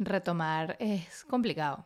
retomar es complicado.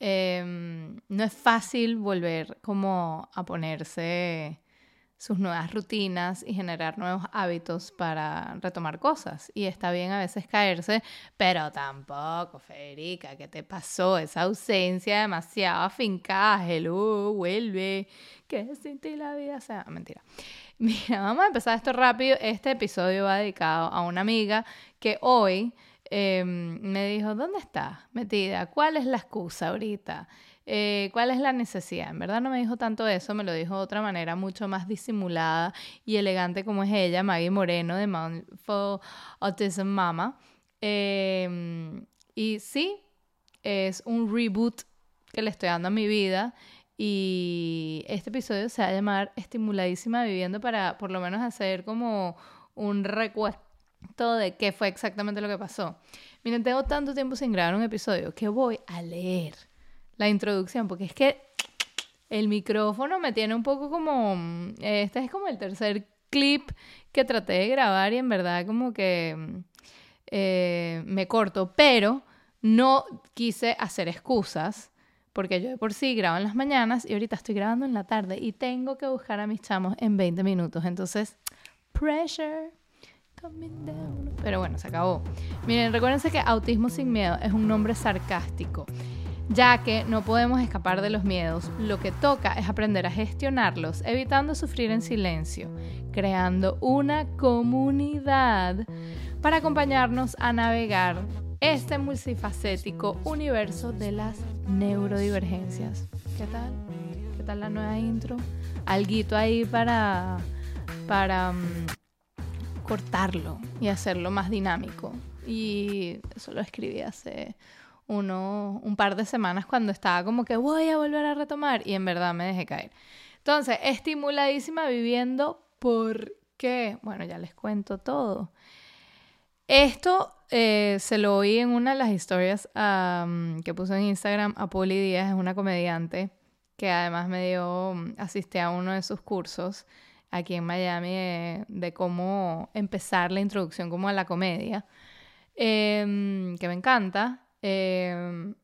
Em, no es fácil volver como a ponerse sus nuevas rutinas y generar nuevos hábitos para retomar cosas. Y está bien a veces caerse, pero tampoco, Federica, ¿qué te pasó? Esa ausencia demasiado afincada, hello, vuelve, que sin ti la vida sea mentira. Mira, vamos a empezar esto rápido. Este episodio va dedicado a una amiga que hoy Em, me dijo, ¿dónde estás metida? ¿Cuál es la excusa ahorita? Eh, ¿Cuál es la necesidad? En verdad no me dijo tanto eso, me lo dijo de otra manera mucho más disimulada y elegante como es ella, Maggie Moreno de Mindful Autism Mama. Em, y sí, es un reboot que le estoy dando a mi vida y este episodio se va a llamar Estimuladísima Viviendo para por lo menos hacer como un recuento todo de qué fue exactamente lo que pasó. Miren, tengo tanto tiempo sin grabar un episodio que voy a leer la introducción, porque es que el micrófono me tiene un poco como... Este es como el tercer clip que traté de grabar y en verdad como que eh, me corto, pero no quise hacer excusas porque yo de por sí grabo en las mañanas y ahorita estoy grabando en la tarde y tengo que buscar a mis chamos en 20 minutos. Entonces, pressure. Pero bueno, se acabó. Miren, recuérdense que autismo sin miedo es un nombre sarcástico, ya que no podemos escapar de los miedos. Lo que toca es aprender a gestionarlos, evitando sufrir en silencio, creando una comunidad para acompañarnos a navegar este multifacético universo de las neurodivergencias. ¿Qué tal? ¿Qué tal la nueva intro? Alguito ahí para para mm, cortarlo y hacerlo más dinámico. Y eso lo escribí hace uno, un par de semanas cuando estaba como que voy a volver a retomar y en verdad me dejé caer. Entonces, estimuladísima viviendo por qué. Bueno, ya les cuento todo. Esto eh, se lo oí en una de las historias que puso en Instagram a Poli Díaz, es una comediante que además me dio, asistí a uno de sus cursos aquí en Miami de, cómo empezar la introducción como a la comedia, em, que me encanta. Em,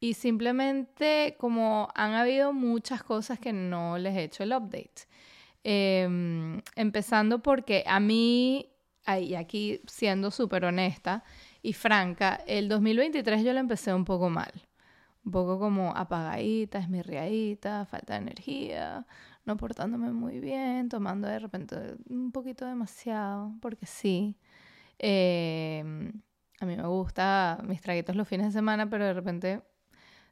y simplemente como han habido muchas cosas que no les he hecho el update. Em, empezando porque a mí, y aquí siendo súper honesta y franca, el 2023 yo lo empecé un poco mal. Un poco como apagadita, esmirriadita, falta de energía, no portándome muy bien, tomando de repente un poquito demasiado, porque sí. Em, a mí me gusta mis traguitos los fines de semana, pero de repente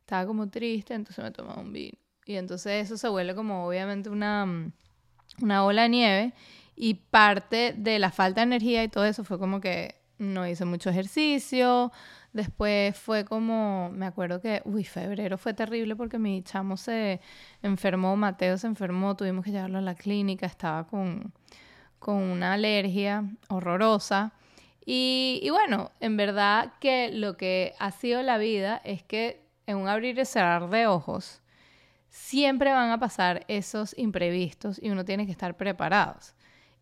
estaba como triste, entonces me tomaba un vino. Y entonces eso se vuelve como obviamente una, una ola de nieve y parte de la falta de energía y todo eso fue como que no hice mucho ejercicio, Después fue como, me acuerdo que, uy, febrero fue terrible porque mi chamo se enfermó, Mateo se enfermó, tuvimos que llevarlo a la clínica, estaba con, con una alergia horrorosa. Y, y, bueno, en verdad que lo que ha sido la vida es que en un abrir y cerrar de ojos siempre van a pasar esos imprevistos y uno tiene que estar preparados.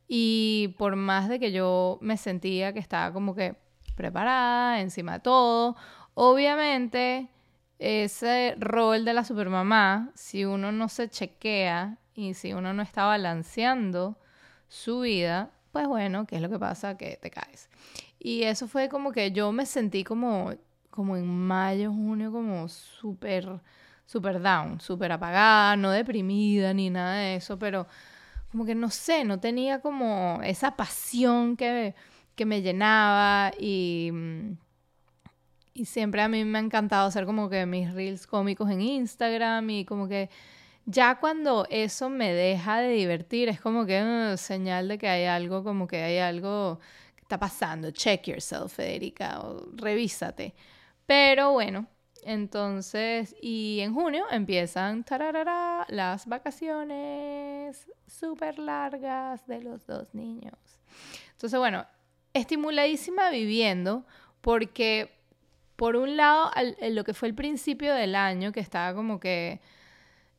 Y por más de que yo me sentía que estaba como que preparada, encima de todo. Obviamente, ese rol de la supermamá, si uno no se chequea y si uno no está balanceando su vida, pues bueno, ¿qué es lo que pasa? Que te caes. Y eso fue como que yo me sentí como, como en mayo, junio, como súper, súper down, súper apagada, no deprimida ni nada de eso, pero como que no sé, no tenía como esa pasión que que me llenaba y, y siempre a mí me ha encantado hacer como que mis reels cómicos en Instagram y como que ya cuando eso me deja de divertir es como que uh, señal de que hay algo, como que hay algo que está pasando. Check yourself, Federica, o revísate. Pero bueno, entonces, y en junio empiezan las vacaciones súper largas de los dos niños. Entonces, bueno, estimuladísima viviendo porque, por un lado, lo que fue el principio del año, que estaba como que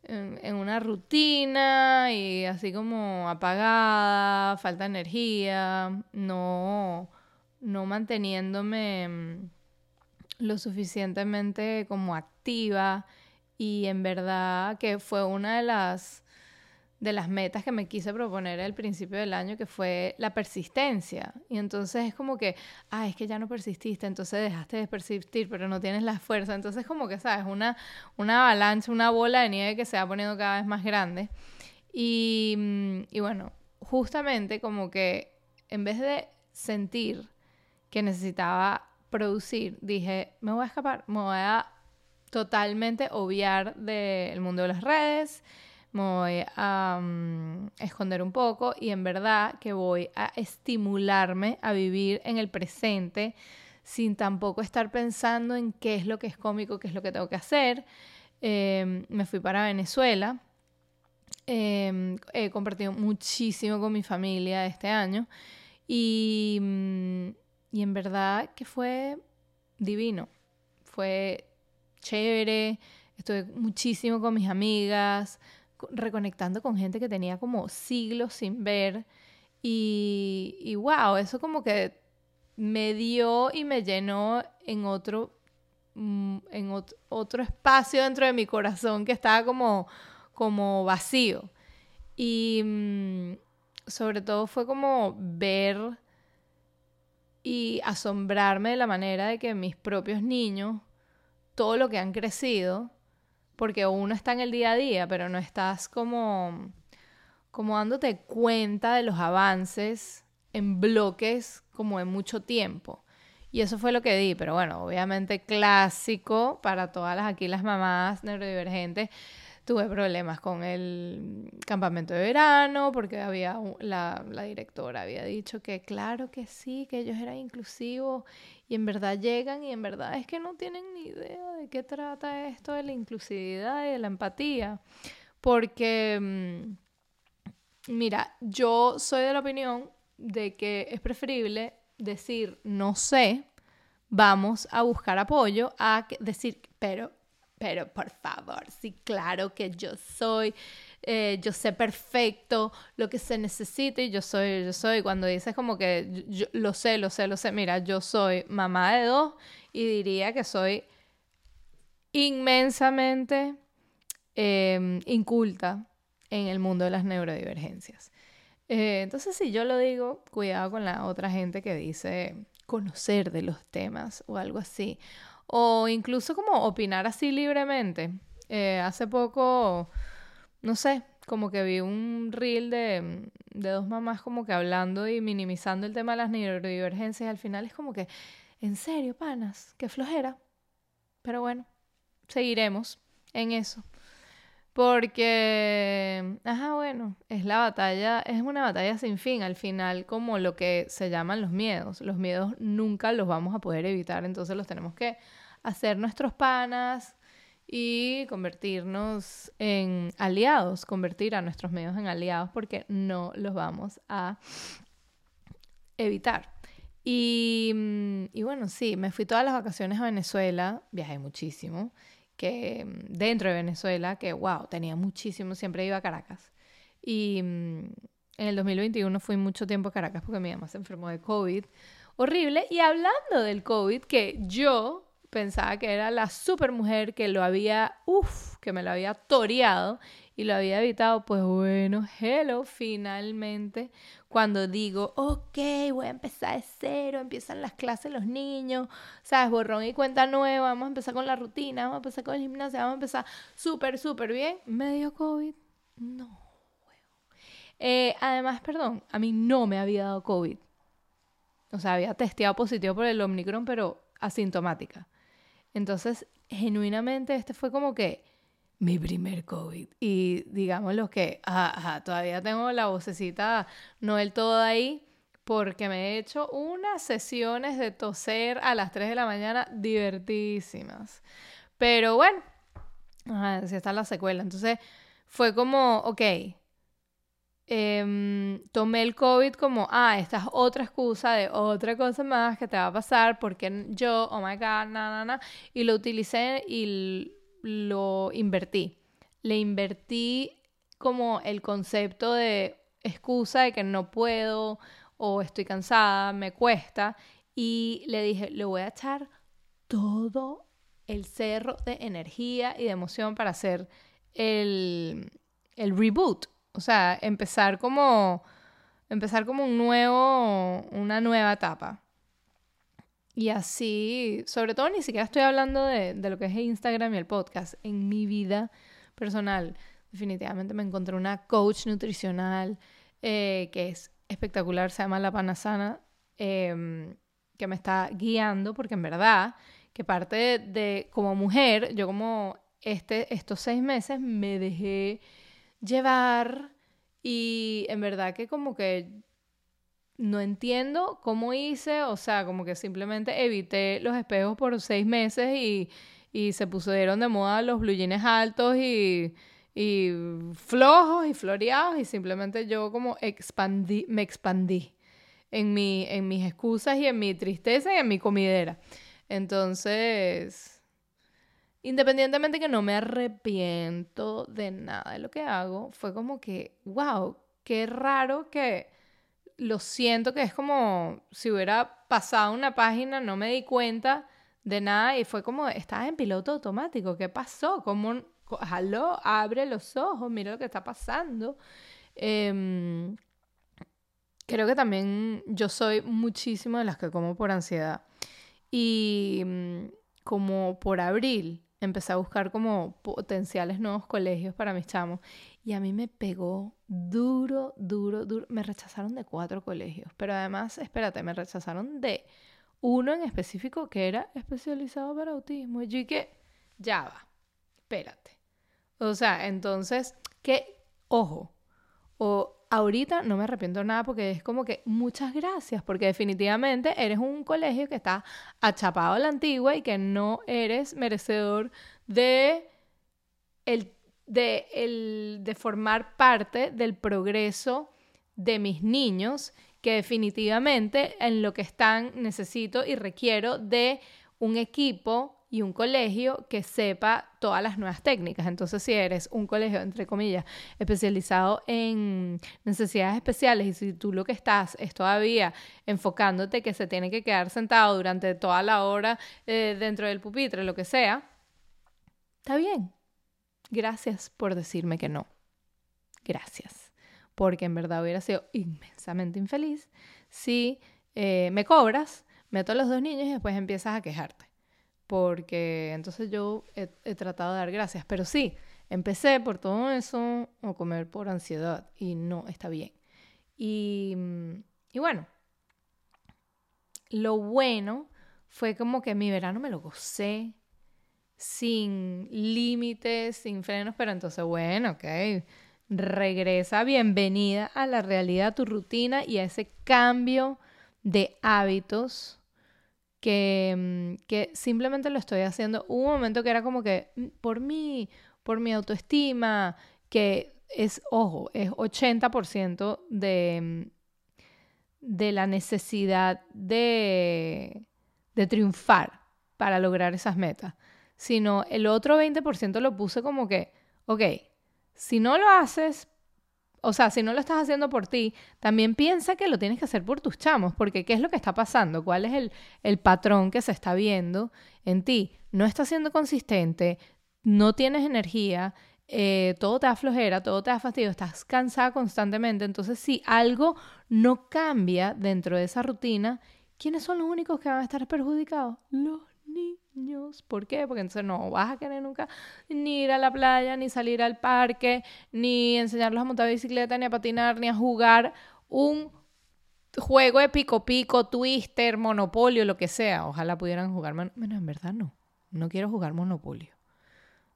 en, una rutina y así como apagada, falta de energía, no, no manteniéndome mm, lo suficientemente como activa. Y en verdad que fue una de las de las metas que me quise proponer al principio del año, que fue la persistencia. Y entonces es como que, ah, es que ya no persististe, entonces dejaste de persistir, pero no tienes la fuerza. Entonces como que, ¿sabes? Una, una avalancha, una bola de nieve que se va poniendo cada vez más grande. Y, mm, y bueno, justamente como que en vez de sentir que necesitaba producir, dije, me voy a escapar, me voy a totalmente obviar del mundo de las redes, me voy a mm, esconder un poco y en verdad que voy a estimularme a vivir en el presente sin tampoco estar pensando en qué es lo que es cómico, qué es lo que tengo que hacer. Em, me fui para Venezuela. Em, he compartido muchísimo con mi familia este año y, mm, y en verdad que fue divino. Fue chévere. Estuve muchísimo con mis amigas reconectando con gente que tenía como siglos sin ver. Y, wow, eso como que me dio y me llenó en otro, mm, en otro espacio dentro de mi corazón que estaba como, como vacío. Y mm, sobre todo fue como ver y asombrarme de la manera de que mis propios niños, todo lo que han crecido, porque uno está en el día a día, pero no estás como, como dándote cuenta de los avances en bloques como en mucho tiempo. Y eso fue lo que di, pero bueno, obviamente clásico para todas las aquí las mamás neurodivergentes Tuve problemas con el campamento de verano porque había la, la, directora había dicho que claro que sí, que ellos eran inclusivos y en verdad llegan y en verdad es que no tienen ni idea de qué trata esto de la inclusividad y de la empatía. Porque, mm, mira, yo soy de la opinión de que es preferible decir no sé, vamos a buscar apoyo, a decir, pero pero por favor, sí, claro que yo soy, eh, yo sé perfecto lo que se necesita y yo soy, yo soy, cuando dices como que yo, lo sé, lo sé, lo sé, mira, yo soy mamá de dos y diría que soy inmensamente em, inculta en el mundo de las neurodivergencias. Eh, entonces, si yo lo digo, cuidado con la otra gente que dice conocer de los temas o algo así o incluso como opinar así libremente. Eh, hace poco, no sé, como que vi un reel de, de, dos mamás como que hablando y minimizando el tema de las neurodivergencias. Al final es como que, en serio, panas, qué flojera. Pero bueno, seguiremos en eso. Porque, ajá, bueno, es la batalla, es una batalla sin fin, al final como lo que se llaman los miedos. Los miedos nunca los vamos a poder evitar, entonces los tenemos que hacer nuestros panas y convertirnos en aliados, convertir a nuestros medios en aliados porque no los vamos a evitar. Y, mm, bueno, sí, me fui todas las vacaciones a Venezuela, viajé muchísimo que mm, dentro de Venezuela, que wow, tenía muchísimo, siempre iba a Caracas. Y mm, en el 2021 fui mucho tiempo a Caracas porque mi mamá se enfermó de COVID. Horrible. Y hablando del COVID, que yo pensaba que era la super mujer que lo había, uff, que me lo había toreado y lo había evitado, pues bueno, hello, finalmente, cuando digo, ok, voy a empezar de cero, empiezan las clases los niños, sabes, borrón y cuenta nueva, vamos a empezar con la rutina, vamos a empezar con el gimnasio, vamos a empezar súper, súper bien, medio COVID, no. Eh, además, perdón, a mí no me había dado COVID. O sea, había testeado positivo por el Omicron, pero asintomática. Entonces, genuinamente, este fue como que mi primer COVID. Y digamos lo que, ajá, todavía tengo la vocecita no del todo ahí, porque me he hecho unas sesiones de toser a las 3 de la mañana divertísimas. Pero bueno, así está la secuela. Entonces, fue como, ok, Em, tomé el COVID como, ah, esta es otra excusa de otra cosa más que te va a pasar porque yo, oh my god, na, na, na, y lo utilicé y lo invertí. Le invertí como el concepto de excusa de que no puedo o estoy cansada, me cuesta, y le dije, le voy a echar todo el cerro de energía y de emoción para hacer el, el reboot. O sea, empezar como, empezar como un nuevo, una nueva etapa. Y así, sobre todo ni siquiera estoy hablando de, de, lo que es Instagram y el podcast. En mi vida personal, definitivamente me encontré una coach nutricional eh, que es espectacular, se llama La Panasana, em, que me está guiando, porque en verdad, que parte de, como mujer, yo como este, estos seis meses me dejé llevar y en verdad que como que no entiendo cómo hice, o sea, como que simplemente evité los espejos por seis meses y, y se pusieron de moda los blue jeans altos y, y flojos y floreados y simplemente yo como expandí, me expandí en, mi, en mis excusas y en mi tristeza y en mi comidera. Entonces, independientemente que no me arrepiento de nada de lo que hago, fue como que, wow, qué raro que lo siento que es como si hubiera pasado una página, no me di cuenta de nada y fue como, estaba en piloto automático, ¿qué pasó? ¿Cómo, jaló, abre los ojos, mira lo que está pasando? Em, creo que también yo soy muchísimo de las que como por ansiedad. Y mm, como por abril empecé a buscar como potenciales nuevos colegios para mis chamos. Y a mí me pegó duro, duro, duro. Me rechazaron de cuatro colegios. Pero además, espérate, me rechazaron de uno en específico que era especializado para autismo. Y yo que, ya va, espérate. O sea, entonces, que, ojo, o ahorita no me arrepiento nada porque es como que muchas gracias, porque definitivamente eres un colegio que está achapado a la antigua y que no eres merecedor de el de, el, de formar parte del progreso de mis niños, que definitivamente en lo que están necesito y requiero de un equipo y un colegio que sepa todas las nuevas técnicas. Entonces, si eres un colegio, entre comillas, especializado en necesidades especiales y si tú lo que estás es todavía enfocándote que se tiene que quedar sentado durante toda la hora eh, dentro del pupitre, lo que sea, está bien. Gracias por decirme que no. Gracias. Porque en verdad hubiera sido inmensamente infeliz si eh, me cobras, meto a los dos niños y después empiezas a quejarte porque entonces yo he, tratado de dar gracias, pero sí, empecé por todo eso o comer por ansiedad y no está bien. Y, y bueno, lo bueno fue como que mi verano me lo gocé sin límites, sin frenos, pero entonces bueno, ok, regresa, bienvenida a la realidad, a tu rutina y a ese cambio de hábitos que, mm, que simplemente lo estoy haciendo. Hubo un momento que era como que mm, por mí, por mi autoestima, que es, ojo, es 80% de, mm, de la necesidad de, de triunfar para lograr esas metas, sino el otro 20% lo puse como que, ok, si no lo haces o sea, si no lo estás haciendo por ti, también piensa que lo tienes que hacer por tus chamos, porque ¿qué es lo que está pasando? ¿Cuál es el, patrón que se está viendo en ti? No estás siendo consistente, no tienes energía, eh, todo te da flojera, todo te da fastidio, estás cansada constantemente. Entonces, si algo no cambia dentro de esa rutina, ¿quiénes son los únicos que van a estar perjudicados? Los niños. ¿Por qué? Porque entonces no vas a querer nunca ni ir a la playa, ni salir al parque, ni enseñarlos a montar bicicleta, ni a patinar, ni a jugar un juego de pico pico, twister, monopolio, lo que sea. Ojalá pudieran jugar. Bueno, en verdad no. No quiero jugar monopolio.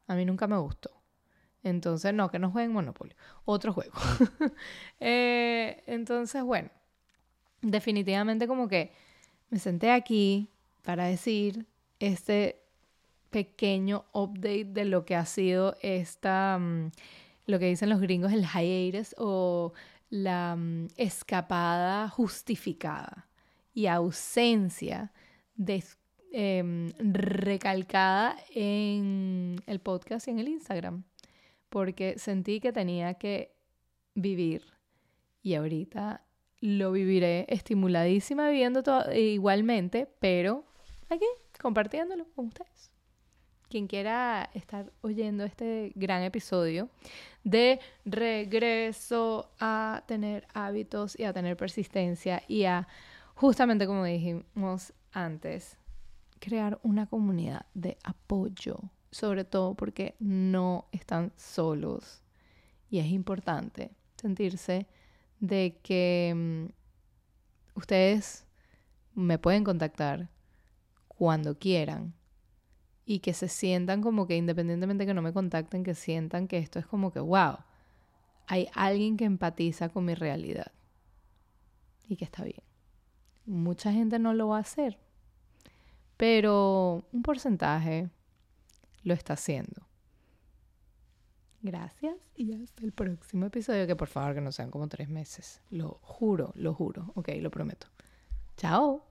A mí nunca me gustó. Entonces, no, que no jueguen monopolio. Otro juego. Eh, entonces, bueno, definitivamente como que me senté aquí para decir este pequeño update de lo que ha sido esta, mm, lo que dicen los gringos, el hiatus o la mm, escapada justificada y ausencia em, recalcada en el podcast y en el Instagram, porque sentí que tenía que vivir y ahorita lo viviré estimuladísima viviendo todo, igualmente, pero aquí compartiéndolo con ustedes. Quien quiera estar oyendo este gran episodio de regreso a tener hábitos y a tener persistencia y a, justamente como dijimos antes, crear una comunidad de apoyo, sobre todo porque no están solos. Y es importante sentirse de que mm, ustedes me pueden contactar cuando quieran y que se sientan como que independientemente que no me contacten, que sientan que esto es como que, wow, hay alguien que empatiza con mi realidad y que está bien. Mucha gente no lo va a hacer, pero un porcentaje lo está haciendo. Gracias y hasta el próximo episodio, que por favor que no sean como tres meses. Lo juro, lo juro. Ok, lo prometo. Chao.